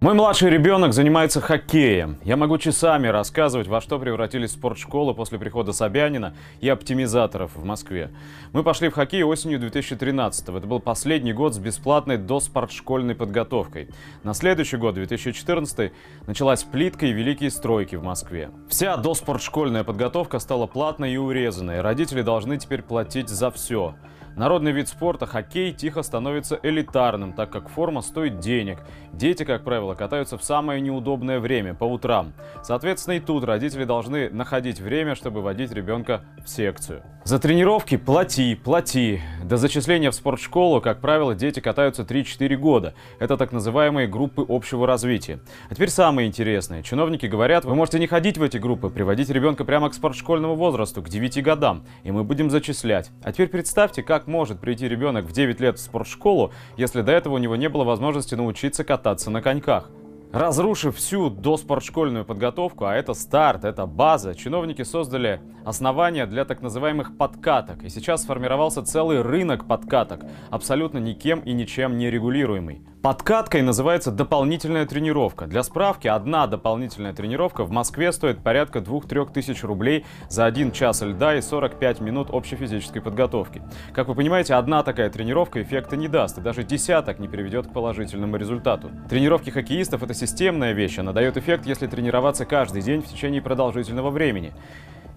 Мой младший ребенок занимается хоккеем. Я могу часами рассказывать, во что превратились спортшколы после прихода Собянина и оптимизаторов в Москве. Мы пошли в хоккей осенью 2013 -го. Это был последний год с бесплатной доспортшкольной подготовкой. На следующий год, 2014 началась плитка и великие стройки в Москве. Вся доспортшкольная подготовка стала платной и урезанной. Родители должны теперь платить за все. Народный вид спорта, хоккей, тихо становится элитарным, так как форма стоит денег. Дети, как правило, катаются в самое неудобное время, по утрам. Соответственно, и тут родители должны находить время, чтобы водить ребенка в секцию. За тренировки плати, плати. До зачисления в спортшколу, как правило, дети катаются 3-4 года. Это так называемые группы общего развития. А теперь самое интересное. Чиновники говорят, вы можете не ходить в эти группы, приводить ребенка прямо к спортшкольному возрасту, к 9 годам, и мы будем зачислять. А теперь представьте, как может прийти ребенок в 9 лет в спортшколу, если до этого у него не было возможности научиться кататься на коньках. Разрушив всю доспортшкольную подготовку, а это старт, это база, чиновники создали основания для так называемых подкаток. И сейчас сформировался целый рынок подкаток, абсолютно никем и ничем не регулируемый. Подкаткой называется дополнительная тренировка. Для справки, одна дополнительная тренировка в Москве стоит порядка 2-3 тысяч рублей за 1 час льда и 45 минут общей физической подготовки. Как вы понимаете, одна такая тренировка эффекта не даст, и даже десяток не приведет к положительному результату. Тренировки хоккеистов — это системная вещь, она дает эффект, если тренироваться каждый день в течение продолжительного времени.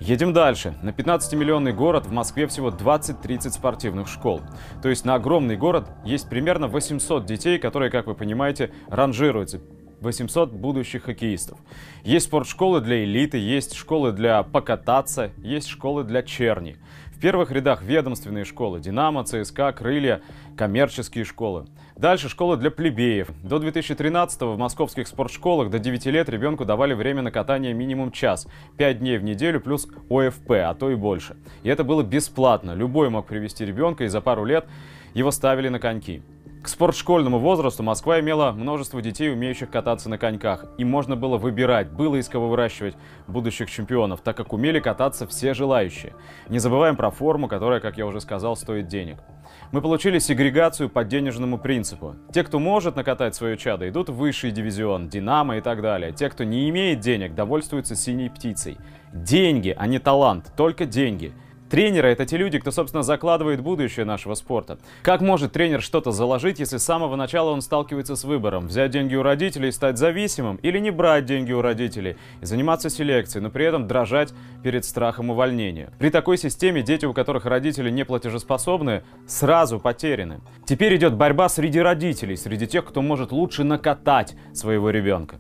Едем дальше. На 15-миллионный город в Москве всего 20-30 спортивных школ. То есть на огромный город есть примерно 800 детей, которые, как вы понимаете, ранжируются 800 будущих хоккеистов. Есть спортшколы для элиты, есть школы для покататься, есть школы для черни. В первых рядах ведомственные школы – «Динамо», «ЦСКА», «Крылья», коммерческие школы. Дальше школы для плебеев. До 2013 в московских спортшколах до 9 лет ребенку давали время на катание минимум час. 5 дней в неделю плюс ОФП, а то и больше. И это было бесплатно. Любой мог привести ребенка и за пару лет его ставили на коньки. К спортшкольному возрасту Москва имела множество детей, умеющих кататься на коньках. И можно было выбирать, было из кого выращивать будущих чемпионов, так как умели кататься все желающие. Не забываем про форму, которая, как я уже сказал, стоит денег. Мы получили сегрегацию по денежному принципу. Те, кто может накатать свое чадо, идут в высший дивизион, Динамо и так далее. Те, кто не имеет денег, довольствуются синей птицей. Деньги, а не талант, только деньги. Тренеры — это те люди, кто, собственно, закладывает будущее нашего спорта. Как может тренер что-то заложить, если с самого начала он сталкивается с выбором? Взять деньги у родителей и стать зависимым? Или не брать деньги у родителей и заниматься селекцией, но при этом дрожать перед страхом увольнения? При такой системе дети, у которых родители не платежеспособны, сразу потеряны. Теперь идет борьба среди родителей, среди тех, кто может лучше накатать своего ребенка.